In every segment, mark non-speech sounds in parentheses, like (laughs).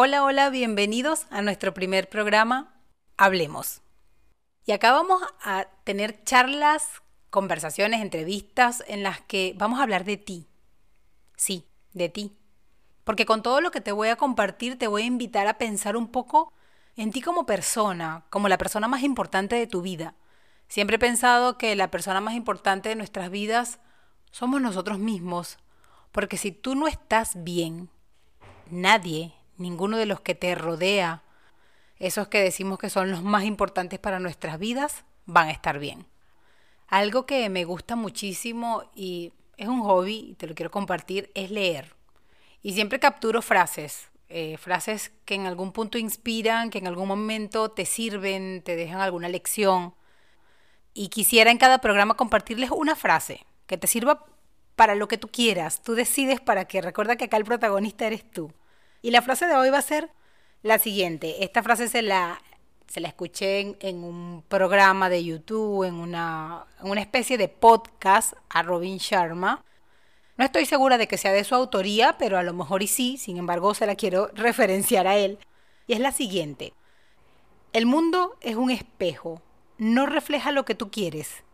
Hola, hola, bienvenidos a nuestro primer programa Hablemos. Y acá vamos a tener charlas, conversaciones, entrevistas en las que vamos a hablar de ti. Sí, de ti. Porque con todo lo que te voy a compartir te voy a invitar a pensar un poco en ti como persona, como la persona más importante de tu vida. Siempre he pensado que la persona más importante de nuestras vidas somos nosotros mismos, porque si tú no estás bien, nadie, ninguno de los que te rodea, esos que decimos que son los más importantes para nuestras vidas, van a estar bien. Algo que me gusta muchísimo y es un hobby y te lo quiero compartir es leer. Y siempre capturo frases, eh, frases que en algún punto inspiran, que en algún momento te sirven, te dejan alguna lección. Y quisiera en cada programa compartirles una frase que te sirva para lo que tú quieras. Tú decides para que recuerda que acá el protagonista eres tú. Y la frase de hoy va a ser la siguiente. Esta frase se la, se la escuché en, un programa de YouTube, en una, en una especie de podcast a Robin Sharma. No estoy segura de que sea de su autoría, pero a lo mejor y sí, sin embargo se la quiero (laughs) referenciar a él. Y es la siguiente. El mundo es un espejo, no refleja lo que tú quieres,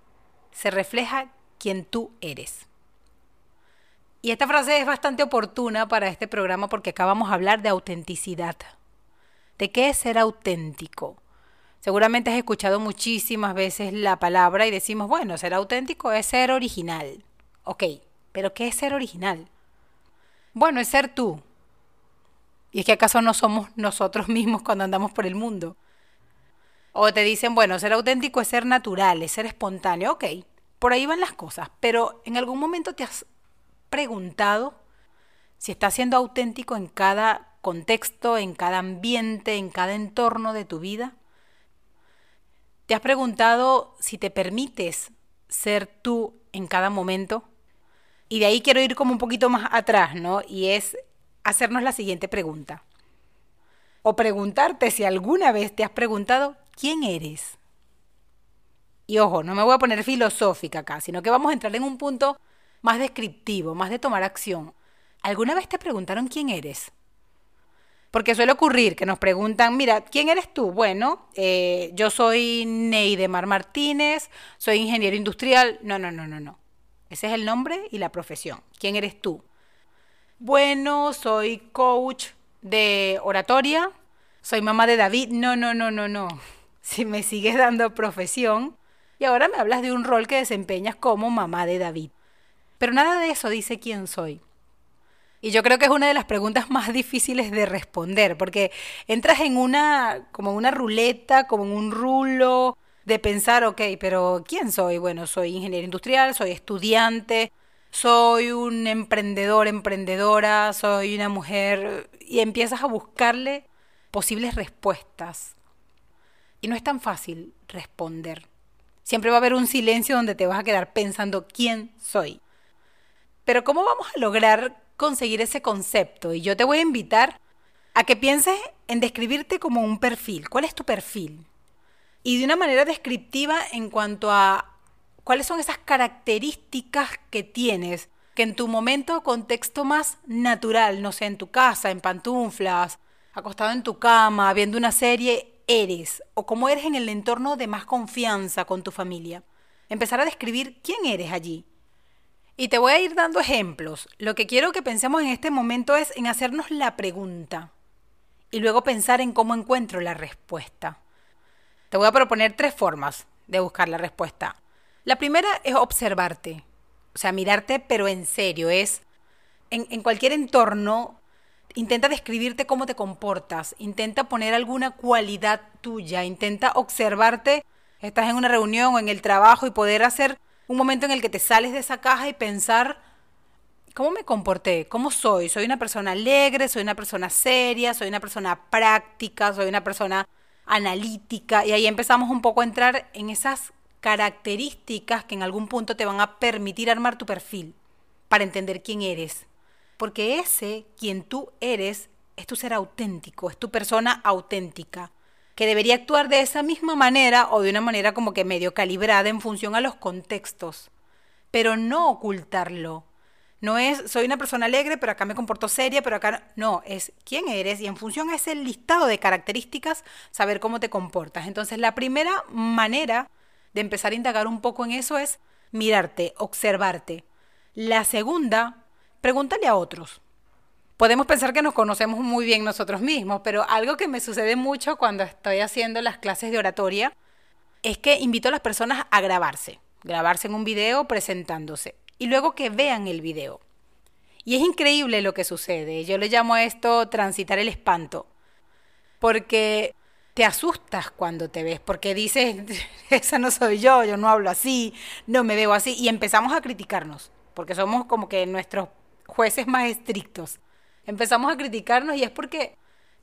se refleja quien tú eres. Y esta frase es bastante oportuna para este programa porque acá vamos a hablar de autenticidad. ¿De qué es ser auténtico? Seguramente has escuchado muchísimas veces la palabra y decimos, bueno, ser auténtico es ser original. Ok, pero ¿qué es ser original? Bueno, es ser tú. ¿Y es que acaso no somos nosotros mismos cuando andamos por el mundo? O te dicen, bueno, ser auténtico es ser natural, es ser espontáneo. Ok, por ahí van las cosas, pero en algún momento te has preguntado si estás siendo auténtico en cada contexto, en cada ambiente, en cada entorno de tu vida? ¿Te has preguntado si te permites ser tú en cada momento? Y de ahí quiero ir como un poquito más atrás, ¿no? Y es hacernos la siguiente pregunta. O preguntarte si alguna vez te has preguntado quién eres. Y ojo, no me voy a poner filosófica acá, sino que vamos a entrar en un punto más descriptivo, más de tomar acción. ¿Alguna vez te preguntaron quién eres? Porque suele ocurrir que nos preguntan, mira, ¿quién eres tú? Bueno, eh, yo soy Neidemar Martínez, soy ingeniero industrial. No, no, no, no, no. Ese es el nombre y la profesión. ¿Quién eres tú? Bueno, soy coach de oratoria, soy mamá de David. No, no, no, no, no. (laughs) Si me sigues dando profesión y ahora me hablas de un rol que desempeñas como mamá de David. Pero nada de eso dice quién soy. Y yo creo que es una de las preguntas más difíciles de responder, porque entras en una, como una ruleta, como en un rulo de pensar, ok, pero ¿quién soy? Bueno, soy ingeniero industrial, soy estudiante, soy un emprendedor, emprendedora, soy una mujer, y empiezas a buscarle posibles respuestas. Y no es tan fácil responder. Siempre va a haber un silencio donde te vas a quedar pensando quién soy. Pero ¿cómo vamos a lograr conseguir ese concepto? Y yo te voy a invitar a que pienses en describirte como un perfil. ¿Cuál es tu perfil? Y de una manera descriptiva en cuanto a cuáles son esas características que tienes que en tu momento o contexto más natural, no sé, en tu casa, en pantuflas, acostado en tu cama, viendo una serie, eres o cómo eres en el entorno de más confianza con tu familia. Empezar a describir quién eres allí. Y te voy a ir dando ejemplos. Lo que quiero que pensemos en este momento es en hacernos la pregunta y luego pensar en cómo encuentro la respuesta. Te voy a proponer tres formas de buscar la respuesta. La primera es observarte, o sea, mirarte pero en serio, es en, cualquier entorno, intenta describirte cómo te comportas, intenta poner alguna cualidad tuya, intenta observarte, estás en una reunión o en el trabajo y poder hacer un momento en el que te sales de esa caja y pensar, ¿cómo me comporté? ¿Cómo soy? ¿Soy una persona alegre? ¿Soy una persona seria? ¿Soy una persona práctica? ¿Soy una persona analítica? Y ahí empezamos un poco a entrar en esas características que en algún punto te van a permitir armar tu perfil para entender quién eres. Porque ese, quien tú eres, es tu ser auténtico, es tu persona auténtica que debería actuar de esa misma manera o de una manera como que medio calibrada en función a los contextos, pero no ocultarlo, No es soy una persona alegre, pero acá me comporto seria, pero acá no, es quién eres y en función a ese listado de características saber cómo te comportas. Entonces, la primera manera de empezar a indagar un poco en eso es mirarte, observarte. La segunda, pregúntale a otros. Podemos pensar que nos conocemos muy bien nosotros mismos, pero algo que me sucede mucho cuando estoy haciendo las clases de oratoria es que invito a las personas a grabarse, grabarse en un video presentándose y luego que vean el video. Y es increíble lo que sucede. Yo le llamo a esto transitar el espanto. Porque te asustas cuando te ves, porque dices, (laughs) esa no soy yo, yo no hablo así, no me veo así, y empezamos a criticarnos, porque somos como que nuestros jueces más estrictos. Empezamos a criticarnos y es porque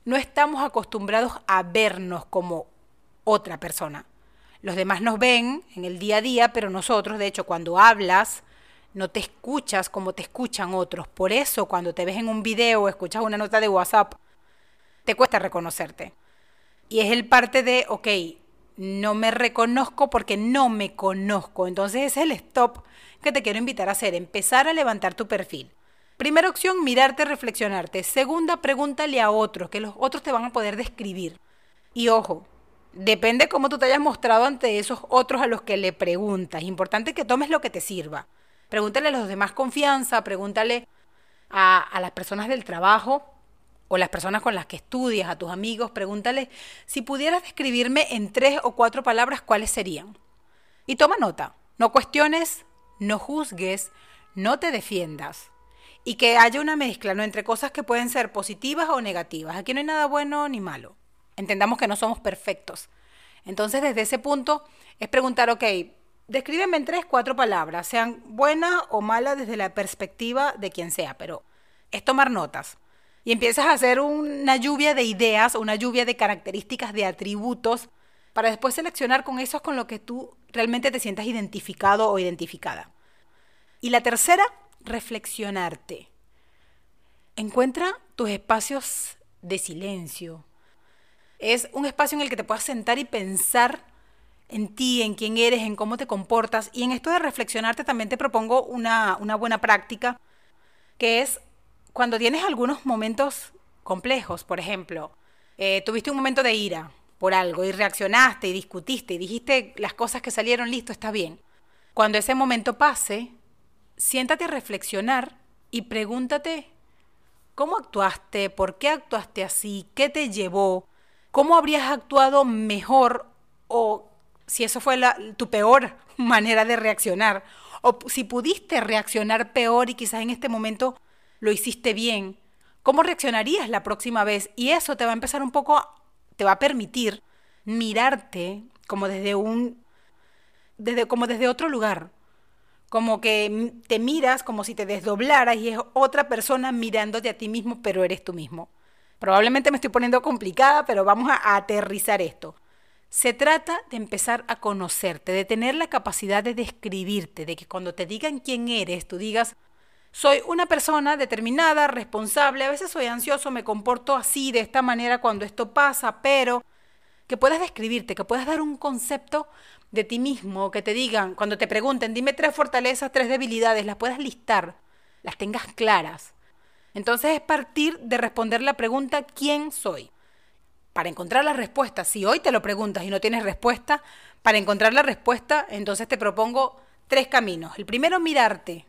no estamos acostumbrados a vernos como otra persona. Los demás nos ven en el día a día, pero nosotros, de hecho, cuando hablas, no te escuchas como te escuchan otros. Por eso cuando te ves en un video o escuchas una nota de WhatsApp, te cuesta reconocerte. Y es el parte de, ok, no me reconozco porque no me conozco. Entonces ese es el stop que te quiero invitar a hacer, empezar a levantar tu perfil. Primera opción, mirarte, reflexionarte. Segunda, pregúntale a otros, que los otros te van a poder describir. Y ojo, depende cómo tú te hayas mostrado ante esos otros a los que le preguntas. Importante que tomes lo que te sirva. Pregúntale a los demás confianza, pregúntale a, las personas del trabajo o las personas con las que estudias, a tus amigos, pregúntale si pudieras describirme en tres o cuatro palabras, ¿cuáles serían? Y toma nota, no cuestiones, no juzgues, no te defiendas. Y que haya una mezcla, ¿no? Entre cosas que pueden ser positivas o negativas. Aquí no hay nada bueno ni malo. Entendamos que no somos perfectos. Entonces, desde ese punto, es preguntar, ok, descríbeme en tres, cuatro palabras, sean buenas o malas desde la perspectiva de quien sea, pero es tomar notas. Y empiezas a hacer una lluvia de ideas, una lluvia de características, de atributos, para después seleccionar con esos con lo que tú realmente te sientas identificado o identificada. Y la tercera, reflexionarte. Encuentra tus espacios de silencio. Es un espacio en el que te puedas sentar y pensar en ti, en quién eres, en cómo te comportas. Y en esto de reflexionarte también te propongo una, buena práctica, que es cuando tienes algunos momentos complejos, por ejemplo, eh, tuviste un momento de ira por algo y reaccionaste y discutiste y dijiste las cosas que salieron, listo, está bien. Cuando ese momento pase, siéntate a reflexionar y pregúntate cómo actuaste, por qué actuaste así, qué te llevó, cómo habrías actuado mejor o si eso fue tu peor (laughs) manera de reaccionar, o si pudiste reaccionar peor y quizás en este momento lo hiciste bien, ¿cómo reaccionarías la próxima vez? Y eso te va a empezar un poco, te va a permitir mirarte como desde un, desde, como desde otro lugar, como que te miras como si te desdoblaras y es otra persona mirándote a ti mismo, pero eres tú mismo. Probablemente me estoy poniendo complicada, pero vamos a aterrizar esto. Se trata de empezar a conocerte, de tener la capacidad de describirte, de que cuando te digan quién eres, tú digas, soy una persona determinada, responsable, a veces soy ansioso, me comporto así, de esta manera cuando esto pasa, pero que puedas describirte, que puedas dar un concepto de ti mismo, que te digan, cuando te pregunten, dime tres fortalezas, tres debilidades, las puedas listar, las tengas claras. Entonces es partir de responder la pregunta ¿quién soy? para encontrar la respuesta, si hoy te lo preguntas y no tienes respuesta, para encontrar la respuesta, entonces te propongo tres caminos. El primero, mirarte.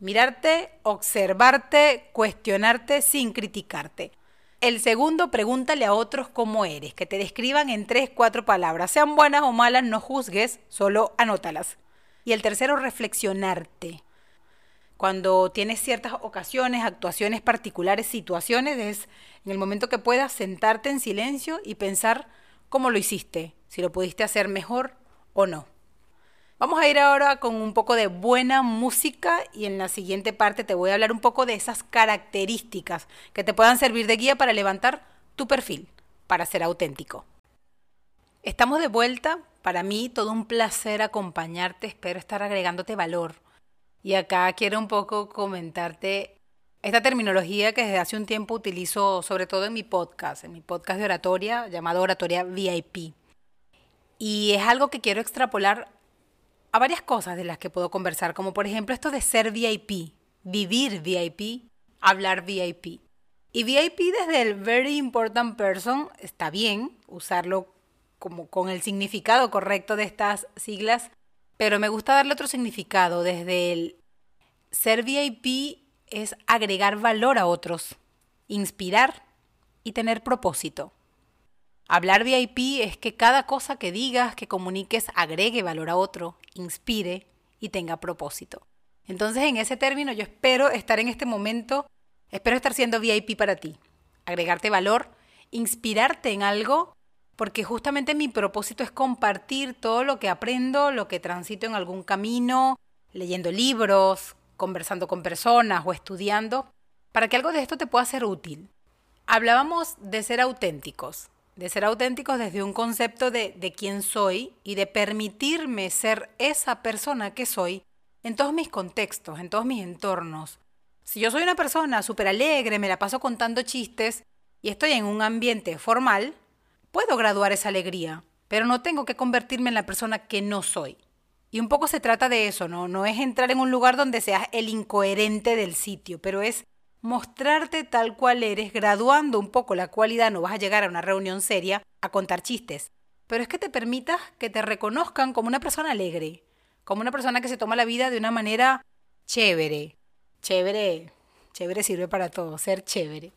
Mirarte, observarte, cuestionarte sin criticarte. El segundo, pregúntale a otros cómo eres, que te describan en tres, cuatro palabras. Sean buenas o malas, no juzgues, solo anótalas. Y el tercero, reflexionarte cuando tienes ciertas ocasiones, actuaciones particulares, situaciones, es en el momento que puedas sentarte en silencio y pensar cómo lo hiciste, si lo pudiste hacer mejor o no. Vamos a ir ahora con un poco de buena música y en la siguiente parte te voy a hablar un poco de esas características que te puedan servir de guía para levantar tu perfil, para ser auténtico. Estamos de vuelta. Para mí todo un placer acompañarte. Espero estar agregándote valor y acá quiero un poco comentarte esta terminología que desde hace un tiempo utilizo sobre todo en mi podcast, en mi podcast de oratoria llamado Oratoria VIP. Y es algo que quiero extrapolar a varias cosas de las que puedo conversar, como por ejemplo esto de ser VIP. vivir VIP, hablar VIP. Y VIP desde el Very Important Person está bien usarlo como con el significado correcto de estas siglas, pero me gusta darle otro significado. Desde el ser VIP es agregar valor a otros, inspirar y tener propósito. Hablar VIP es que cada cosa que digas, que comuniques, agregue valor a otro, inspire y tenga propósito. Entonces, en ese término, yo espero estar en este momento, espero estar siendo VIP para ti, agregarte valor, inspirarte en algo, porque justamente mi propósito es compartir todo lo que aprendo, lo que transito en algún camino, leyendo libros, conversando con personas o estudiando, para que algo de esto te pueda ser útil. Hablábamos de ser auténticos de ser auténticos desde un concepto de, de quién soy y de permitirme ser esa persona que soy en todos mis contextos, en todos mis entornos. Si yo soy una persona súper alegre, me la paso contando chistes y estoy en un ambiente formal, puedo graduar esa alegría, pero no tengo que convertirme en la persona que no soy. Y un poco se trata de eso, ¿no? No es entrar en un lugar donde seas el incoherente del sitio, pero es mostrarte tal cual eres, graduando un poco la cualidad, no vas a llegar a una reunión seria a contar chistes, pero es que te permitas que te reconozcan como una persona alegre, como una persona que se toma la vida de una manera chévere. Chévere, chévere sirve para todo, ser chévere.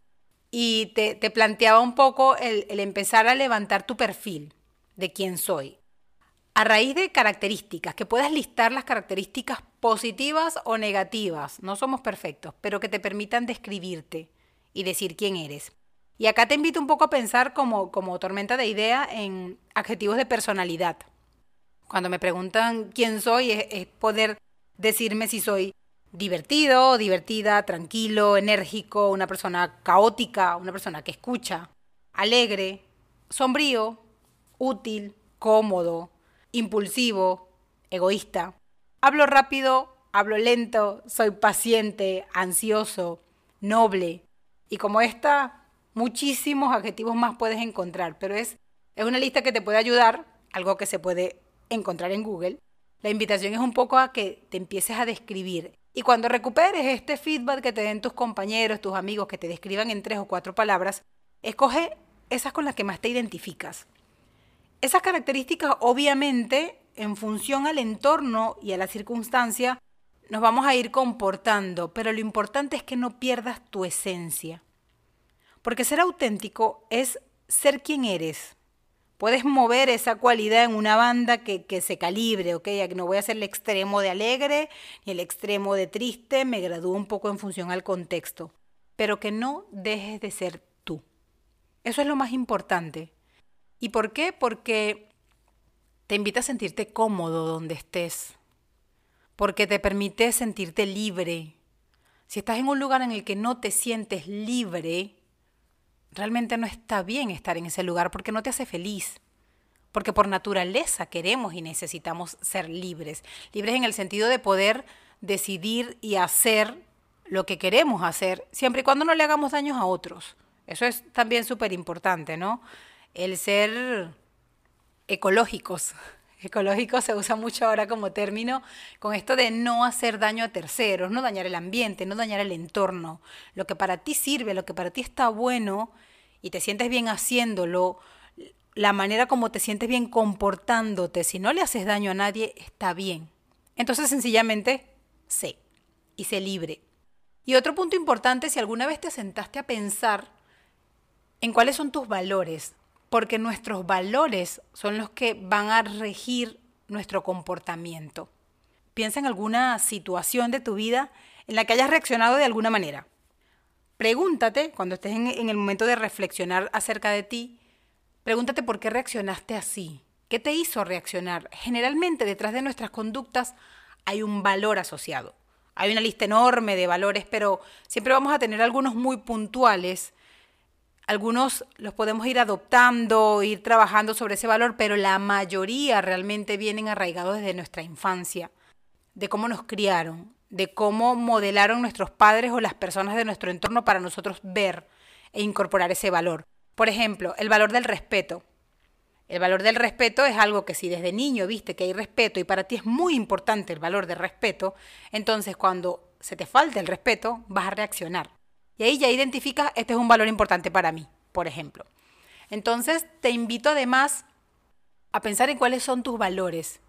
Y te, te planteaba un poco el, el empezar a levantar tu perfil de quién soy a raíz de características, que puedas listar las características positivas o negativas, no somos perfectos, pero que te permitan describirte y decir quién eres. Y acá te invito un poco a pensar como, como tormenta de idea en adjetivos de personalidad. Cuando me preguntan quién soy, es, es poder decirme si soy divertido, divertida, tranquilo, enérgico, una persona caótica, una persona que escucha, alegre, sombrío, útil, cómodo, impulsivo, egoísta. Hablo rápido, hablo lento, soy paciente, ansioso, noble. Y como esta, muchísimos adjetivos más puedes encontrar, pero es, es una lista que te puede ayudar, algo que se puede encontrar en Google. La invitación es un poco a que te empieces a describir. Y cuando recuperes este feedback que te den tus compañeros, tus amigos, que te describan en tres o cuatro palabras, escoge esas con las que más te identificas. Esas características, obviamente, en función al entorno y a la circunstancia, nos vamos a ir comportando, pero lo importante es que no pierdas tu esencia. Porque ser auténtico es ser quien eres. Puedes mover esa cualidad en una banda que, que se calibre, ¿ok? No voy a ser el extremo de alegre ni el extremo de triste, me gradúo un poco en función al contexto, pero que no dejes de ser tú. Eso es lo más importante. ¿Y por qué? Porque te invita a sentirte cómodo donde estés, porque te permite sentirte libre. Si estás en un lugar en el que no te sientes libre, realmente no está bien estar en ese lugar porque no te hace feliz. Porque por naturaleza queremos y necesitamos ser libres. Libres en el sentido de poder decidir y hacer lo que queremos hacer, siempre y cuando no le hagamos daños a otros. Eso es también súper importante, ¿no? El ser ecológicos. (laughs) Ecológico se usa mucho ahora como término con esto de no hacer daño a terceros, no dañar el ambiente, no dañar el entorno. Lo que para ti sirve, lo que para ti está bueno y te sientes bien haciéndolo, la manera como te sientes bien comportándote, si no le haces daño a nadie, está bien. Entonces sencillamente sé y sé libre. Y otro punto importante, si alguna vez te sentaste a pensar en cuáles son tus valores, porque nuestros valores son los que van a regir nuestro comportamiento. Piensa en alguna situación de tu vida en la que hayas reaccionado de alguna manera. Pregúntate, cuando estés en, el momento de reflexionar acerca de ti, pregúntate por qué reaccionaste así. ¿Qué te hizo reaccionar? Generalmente detrás de nuestras conductas hay un valor asociado. Hay una lista enorme de valores, pero siempre vamos a tener algunos muy puntuales algunos los podemos ir adoptando, ir trabajando sobre ese valor, pero la mayoría realmente vienen arraigados desde nuestra infancia, de cómo nos criaron, de cómo modelaron nuestros padres o las personas de nuestro entorno para nosotros ver e incorporar ese valor. Por ejemplo, el valor del respeto. El valor del respeto es algo que si desde niño viste que hay respeto y para ti es muy importante el valor del respeto, entonces cuando se te falta el respeto, vas a reaccionar. Y ahí ya identificas, este es un valor importante para mí, por ejemplo. Entonces, te invito además a pensar en cuáles son tus valores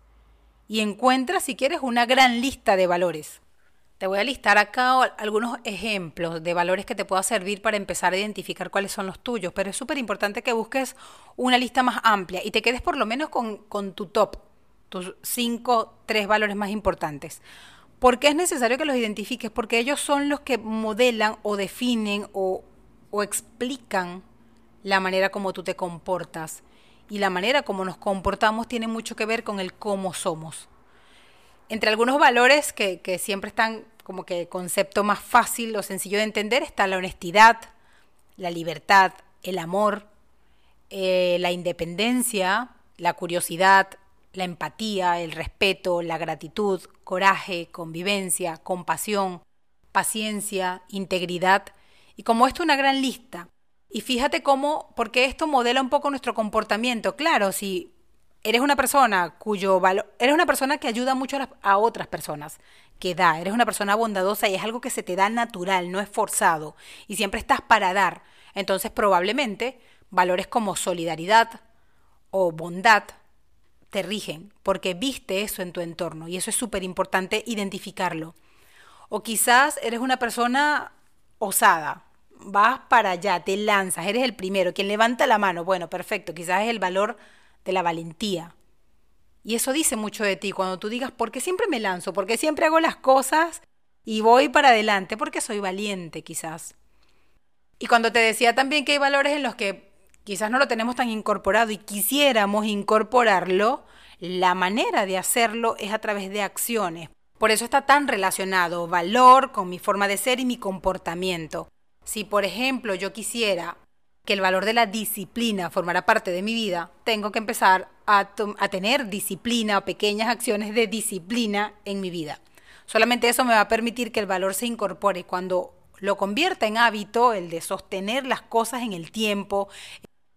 y encuentra, si quieres, una gran lista de valores. Te voy a listar acá algunos ejemplos de valores que te puedan servir para empezar a identificar cuáles son los tuyos, pero es súper importante que busques una lista más amplia y te quedes por lo menos con, con tu top, tus cinco, tres valores más importantes. ¿Por qué es necesario que los identifiques? Porque ellos son los que modelan o definen o, explican la manera como tú te comportas. Y la manera como nos comportamos tiene mucho que ver con el cómo somos. Entre algunos valores que, que siempre están como que concepto más fácil o sencillo de entender está la honestidad, la libertad, el amor, eh, la independencia, la curiosidad, la empatía, el respeto, la gratitud, coraje, convivencia, compasión, paciencia, integridad. Y como esto una gran lista. Y fíjate cómo, porque esto modela un poco nuestro comportamiento. Claro, si eres una persona cuyo valor, eres una persona que ayuda mucho a, otras personas, que da, eres una persona bondadosa y es algo que se te da natural, no es forzado, y siempre estás para dar. Entonces probablemente valores como solidaridad o bondad te rigen, porque viste eso en tu entorno y eso es súper importante identificarlo. O quizás eres una persona osada, vas para allá, te lanzas, eres el primero, quien levanta la mano, bueno, perfecto, quizás es el valor de la valentía. Y eso dice mucho de ti cuando tú digas, ¿por qué siempre me lanzo? ¿Por qué siempre hago las cosas y voy para adelante? Porque soy valiente, quizás. Y cuando te decía también que hay valores en los que quizás no lo tenemos tan incorporado y quisiéramos incorporarlo, la manera de hacerlo es a través de acciones. Por eso está tan relacionado valor con mi forma de ser y mi comportamiento. Si, por ejemplo, yo quisiera que el valor de la disciplina formara parte de mi vida, tengo que empezar a, tener disciplina o pequeñas acciones de disciplina en mi vida. Solamente eso me va a permitir que el valor se incorpore. Cuando lo convierta en hábito, el de sostener las cosas en el tiempo,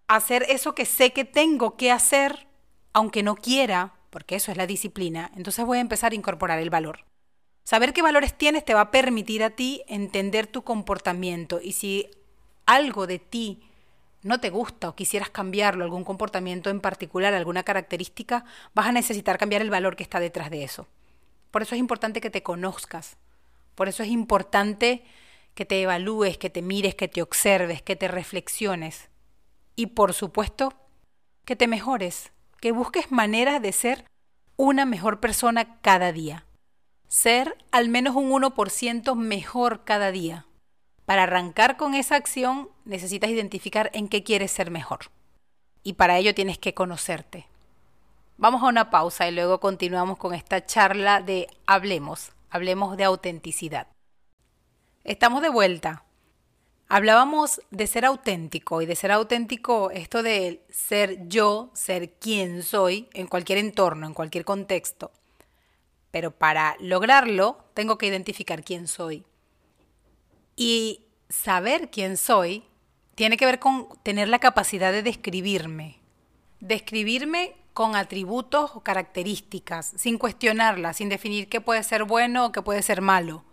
hacer eso que sé que tengo que hacer, aunque no quiera, porque eso es la disciplina, entonces voy a empezar a incorporar el valor. Saber qué valores tienes te va a permitir a ti entender tu comportamiento y si algo de ti no te gusta o quisieras cambiarlo, algún comportamiento en particular, alguna característica, vas a necesitar cambiar el valor que está detrás de eso. Por eso es importante que te conozcas. Por eso es importante que te evalúes, que te mires, que te observes, que te reflexiones. Y por supuesto, que te mejores, que busques maneras de ser una mejor persona cada día. Ser al menos un 1% mejor cada día. Para arrancar con esa acción necesitas identificar en qué quieres ser mejor. Y para ello tienes que conocerte. Vamos a una pausa y luego continuamos con esta charla de Hablemos, hablemos de autenticidad. Estamos de vuelta. Hablábamos de ser auténtico y de ser auténtico, esto de ser yo, ser quien soy en cualquier entorno, en cualquier contexto. Pero para lograrlo tengo que identificar quién soy. Y saber quién soy tiene que ver con tener la capacidad de describirme. Describirme con atributos o características, sin cuestionarlas, sin definir qué puede ser bueno o qué puede ser malo.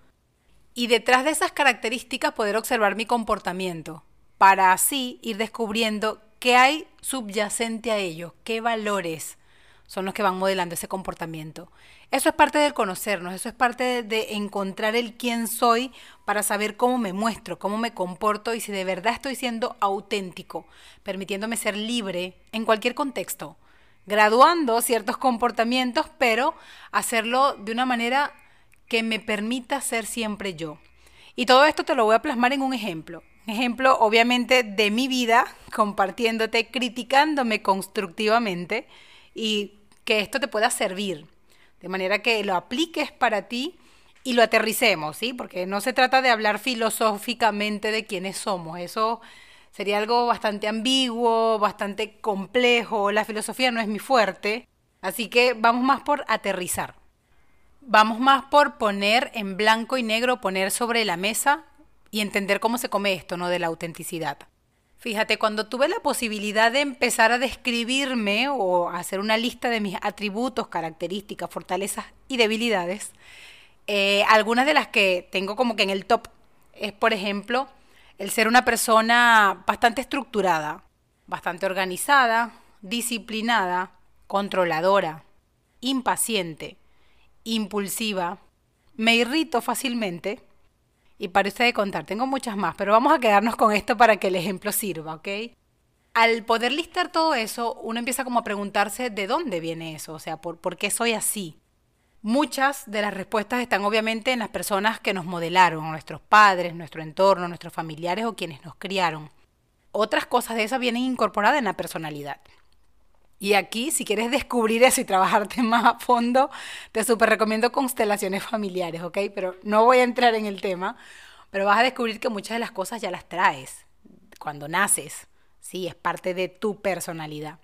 Y detrás de esas características poder observar mi comportamiento, para así ir descubriendo qué hay subyacente a ello, qué valores, son los que van modelando ese comportamiento. Eso es parte del conocernos, eso es parte de, encontrar el quién soy para saber cómo me muestro, cómo me comporto y si de verdad estoy siendo auténtico, permitiéndome ser libre en cualquier contexto, graduando ciertos comportamientos, pero hacerlo de una manera que me permita ser siempre yo. Y todo esto te lo voy a plasmar en un ejemplo. Ejemplo, obviamente, de mi vida, compartiéndote, criticándome constructivamente y que esto te pueda servir, de manera que lo apliques para ti y lo aterricemos, ¿sí? Porque no se trata de hablar filosóficamente de quiénes somos, eso sería algo bastante ambiguo, bastante complejo, la filosofía no es mi fuerte, así que vamos más por aterrizar. Vamos más por poner en blanco y negro, poner sobre la mesa y entender cómo se come esto, ¿no? De la autenticidad. Fíjate, cuando tuve la posibilidad de empezar a describirme o hacer una lista de mis atributos, características, fortalezas y debilidades, Eh, algunas de las que tengo como que en el top es, por ejemplo, el ser una persona bastante estructurada, bastante organizada, disciplinada, controladora, impaciente, impulsiva, me irrito fácilmente. Y para usted de contar, tengo muchas más, pero vamos a quedarnos con esto para que el ejemplo sirva, ¿ok? Al poder listar todo eso, uno empieza como a preguntarse de dónde viene eso, o sea, por, por qué soy así. Muchas de las respuestas están obviamente en las personas que nos modelaron, nuestros padres, nuestro entorno, nuestros familiares o quienes nos criaron. Otras cosas de esas vienen incorporadas en la personalidad. Y aquí, si quieres descubrir eso y trabajarte (laughs) más a fondo, te súper recomiendo constelaciones familiares, ¿ok? Pero no voy a entrar en el tema, pero vas a descubrir que muchas de las cosas ya las traes cuando naces, ¿sí? Es parte de tu personalidad.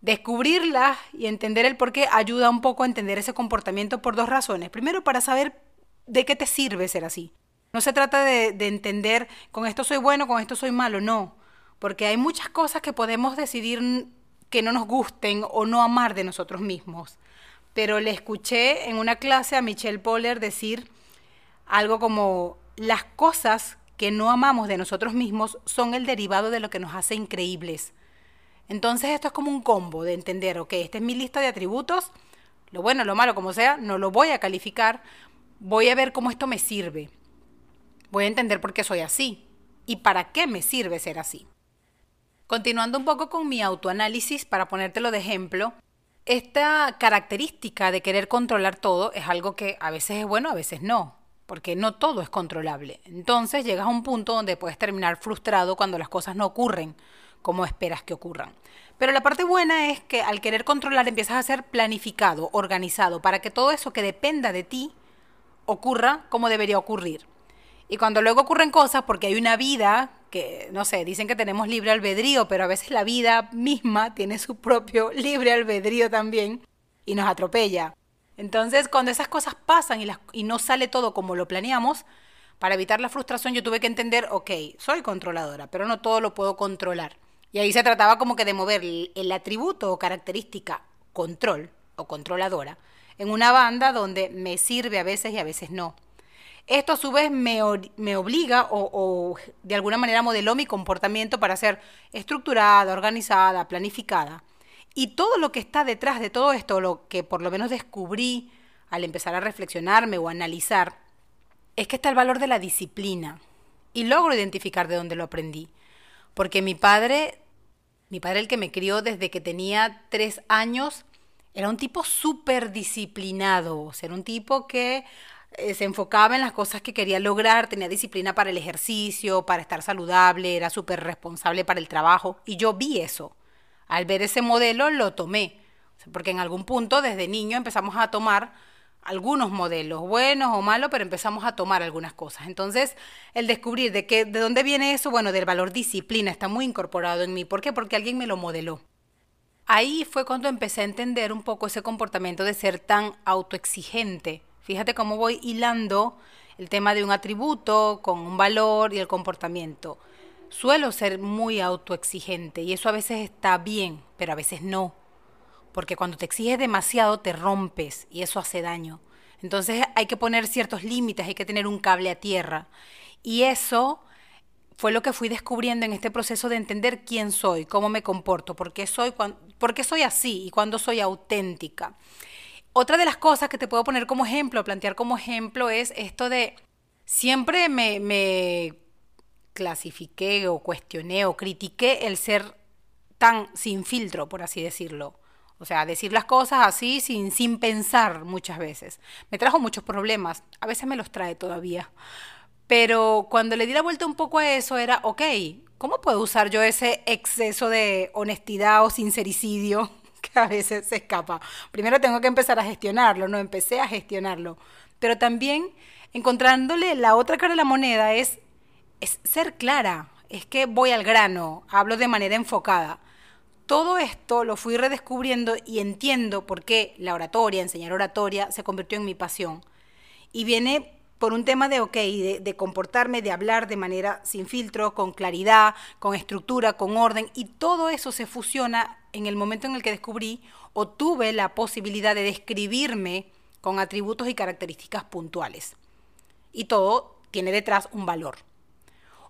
Descubrirlas y entender el por qué ayuda un poco a entender ese comportamiento por dos razones. Primero, para saber de qué te sirve ser así. No se trata de, de entender con esto soy bueno, con esto soy malo, no. Porque hay muchas cosas que podemos decidir que no nos gusten o no amar de nosotros mismos. Pero le escuché en una clase a Michelle Poller decir algo como las cosas que no amamos de nosotros mismos son el derivado de lo que nos hace increíbles. Entonces esto es como un combo de entender, ok, esta es mi lista de atributos, lo bueno, lo malo, como sea, no lo voy a calificar, voy a ver cómo esto me sirve. Voy a entender por qué soy así y para qué me sirve ser así. Continuando un poco con mi autoanálisis, para ponértelo de ejemplo, esta característica de querer controlar todo es algo que a veces es bueno, a veces no, porque no todo es controlable. Entonces llegas a un punto donde puedes terminar frustrado cuando las cosas no ocurren como esperas que ocurran. Pero la parte buena es que al querer controlar empiezas a ser planificado, organizado, para que todo eso que dependa de ti ocurra como debería ocurrir. Y cuando luego ocurren cosas, porque hay una vida que, no sé, dicen que tenemos libre albedrío, pero a veces la vida misma tiene su propio (laughs) libre albedrío también y nos atropella. Entonces, cuando esas cosas pasan y, y no sale todo como lo planeamos, para evitar la frustración yo tuve que entender, ok, soy controladora, pero no todo lo puedo controlar. Y ahí se trataba como que de mover el atributo o característica control o controladora en una banda donde me sirve a veces y a veces no. Esto a su vez me, obliga o, de alguna manera modeló mi comportamiento para ser estructurada, organizada, planificada. Y todo lo que está detrás de todo esto, lo que por lo menos descubrí al empezar a reflexionarme o analizar, es que está el valor de la disciplina. Y logro identificar de dónde lo aprendí. Porque mi padre, mi padre el que me crió desde que tenía tres años, era un tipo súper disciplinado. O sea, era un tipo que eh, se enfocaba en las cosas que quería lograr, tenía disciplina para el ejercicio, para estar saludable, era súper responsable para el trabajo. Y yo vi eso. Al ver ese modelo lo tomé. Porque en algún punto, desde niño, empezamos a tomar algunos modelos, buenos o malos, pero empezamos a tomar algunas cosas. Entonces, el descubrir de, qué, de dónde viene eso, bueno, del valor disciplina, está muy incorporado en mí. ¿Por qué? Porque alguien me lo modeló. Ahí fue cuando empecé a entender un poco ese comportamiento de ser tan autoexigente Fíjate cómo voy hilando el tema de un atributo con un valor y el comportamiento. Suelo ser muy autoexigente y eso a veces está bien, pero a veces no. Porque cuando te exiges demasiado te rompes y eso hace daño. Entonces hay que poner ciertos límites, hay que tener un cable a tierra. Y eso fue lo que fui descubriendo en este proceso de entender quién soy, cómo me comporto, por qué soy, por soy así y cuándo soy auténtica. Otra de las cosas que te puedo poner como ejemplo, plantear como ejemplo, es esto de siempre me, me clasifiqué o cuestioné o critiqué el ser tan sin filtro, por así decirlo. O sea, decir las cosas así sin, sin pensar muchas veces. Me trajo muchos problemas, a veces me los trae todavía. Pero cuando le di la vuelta un poco a eso era, ok, ¿cómo puedo usar yo ese exceso de honestidad o sincericidio (laughs) que a veces se escapa. Primero tengo que empezar a gestionarlo, no empecé a gestionarlo. Pero también encontrándole la otra cara de la moneda es, es ser clara, es que voy al grano, hablo de manera enfocada. Todo esto lo fui redescubriendo y entiendo por qué la oratoria, enseñar oratoria, se convirtió en mi pasión. Y viene por un tema de, ok, de, comportarme, de hablar de manera sin filtro, con claridad, con estructura, con orden, y todo eso se fusiona en el momento en el que descubrí o tuve la posibilidad de describirme con atributos y características puntuales. Y todo tiene detrás un valor.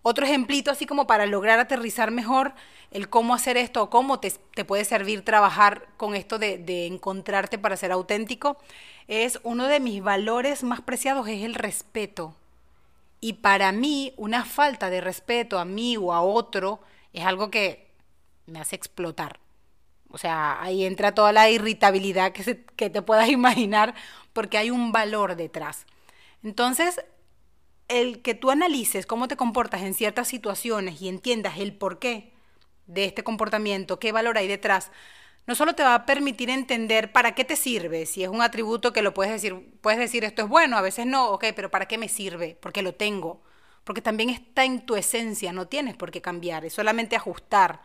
Otro ejemplito, así como para lograr aterrizar mejor el cómo hacer esto o cómo te, puede servir trabajar con esto de, de, encontrarte para ser auténtico, es uno de mis valores más preciados, es el respeto. Y para mí, una falta de respeto a mí o a otro es algo que me hace explotar. O sea, ahí entra toda la irritabilidad que, que te puedas (laughs) imaginar porque hay un valor detrás. Entonces, el que tú analices cómo te comportas en ciertas situaciones y entiendas el porqué de este comportamiento, qué valor hay detrás, no solo te va a permitir entender para qué te sirve, si es un atributo que lo puedes decir, puedes decir esto es bueno, a veces no, ok, pero ¿para qué me sirve? Porque lo tengo, porque también está en tu esencia, no tienes por qué cambiar, es solamente ajustar.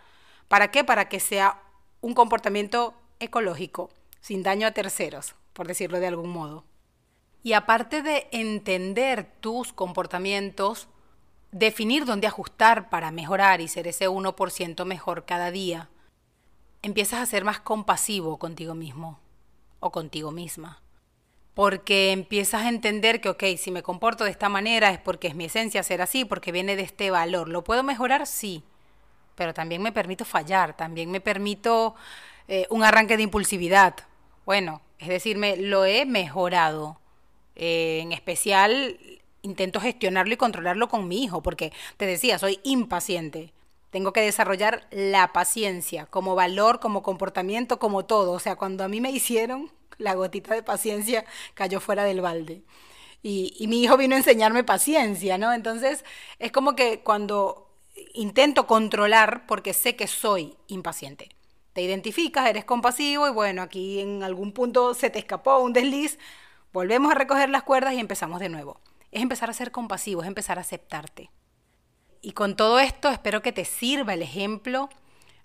¿Para qué? Para que sea un comportamiento ecológico, sin daño a terceros, por decirlo de algún modo. Y aparte de entender tus comportamientos, definir dónde ajustar para mejorar y ser ese 1% mejor cada día, empiezas a ser más compasivo contigo mismo o contigo misma. Porque empiezas a entender que, ok, si me comporto de esta manera es porque es mi esencia ser así, porque viene de este valor. ¿Lo puedo mejorar? Sí. Pero también me permito fallar, también me permito eh, un arranque de impulsividad. Bueno, es decir, me, lo he mejorado eh, en especial, intento gestionarlo y controlarlo con mi hijo, porque te decía, soy impaciente. Tengo que desarrollar la paciencia como valor, como comportamiento, como todo. O sea, cuando a mí me hicieron, la gotita de paciencia cayó fuera del balde. Y, y, mi hijo vino a enseñarme paciencia, ¿no? Entonces, es como que cuando intento controlar, porque sé que soy impaciente. Te identificas, eres compasivo y bueno, aquí en algún punto se te escapó un desliz, Volvemos a recoger las cuerdas y empezamos de nuevo. Es empezar a ser compasivo, es empezar a aceptarte. Y con todo esto espero que te sirva el ejemplo.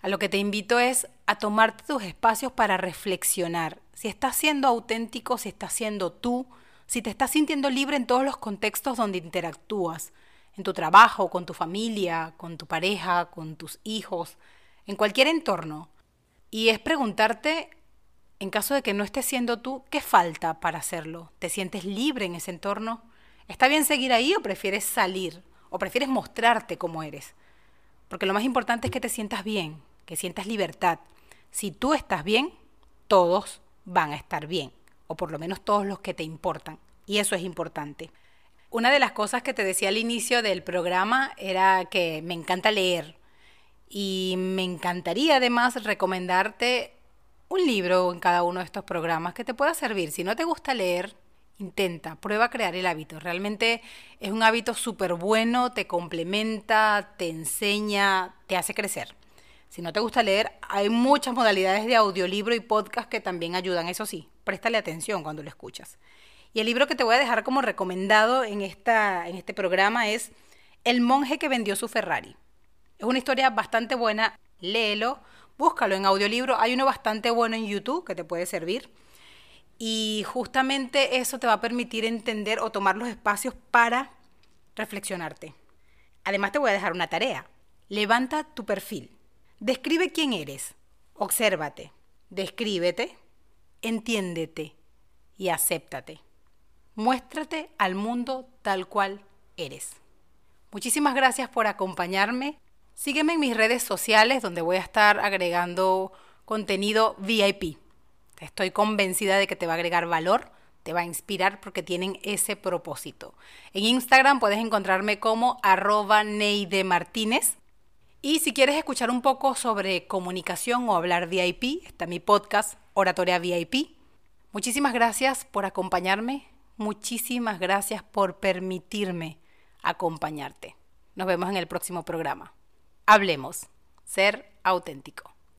A lo que te invito es a tomarte tus espacios para reflexionar. Si estás siendo auténtico, si estás siendo tú, si te estás sintiendo libre en todos los contextos donde interactúas, en tu trabajo, con tu familia, con tu pareja, con tus hijos, en cualquier entorno. Y es preguntarte en caso de que no estés siendo tú, ¿qué falta para hacerlo? ¿Te sientes libre en ese entorno? ¿Está bien seguir ahí o prefieres salir? ¿O prefieres mostrarte como eres? Porque lo más importante es que te sientas bien, que sientas libertad. Si tú estás bien, todos van a estar bien, o por lo menos todos los que te importan. Y eso es importante. Una de las cosas que te decía al inicio del programa era que me encanta leer. Y me encantaría además recomendarte un libro en cada uno de estos programas que te pueda servir. Si no te gusta leer, intenta, prueba crear el hábito. Realmente es un hábito súper bueno, te complementa, te enseña, te hace crecer. Si no te gusta leer, hay muchas modalidades de audiolibro y podcast que también ayudan. Eso sí, préstale atención cuando lo escuchas. Y el libro que te voy a dejar como recomendado en, esta, en este programa es El monje que vendió su Ferrari. Es una historia bastante buena, léelo búscalo en audiolibro. Hay uno bastante bueno en YouTube que te puede servir. Y justamente eso te va a permitir entender o tomar los espacios para reflexionarte. Además te voy a dejar una tarea. Levanta tu perfil. Describe quién eres. Obsérvate. Descríbete. Entiéndete. Y acéptate. Muéstrate al mundo tal cual eres. Muchísimas gracias por acompañarme Sígueme en mis redes sociales donde voy a estar agregando contenido VIP. Estoy convencida de que te va a agregar valor, te va a inspirar porque tienen ese propósito. En Instagram puedes encontrarme como arroba Neide Martínez. Y si quieres escuchar un poco sobre comunicación o hablar VIP, está mi podcast Oratoria VIP. Muchísimas gracias por acompañarme. Muchísimas gracias por permitirme acompañarte. Nos vemos en el próximo programa. Hablemos. Ser auténtico.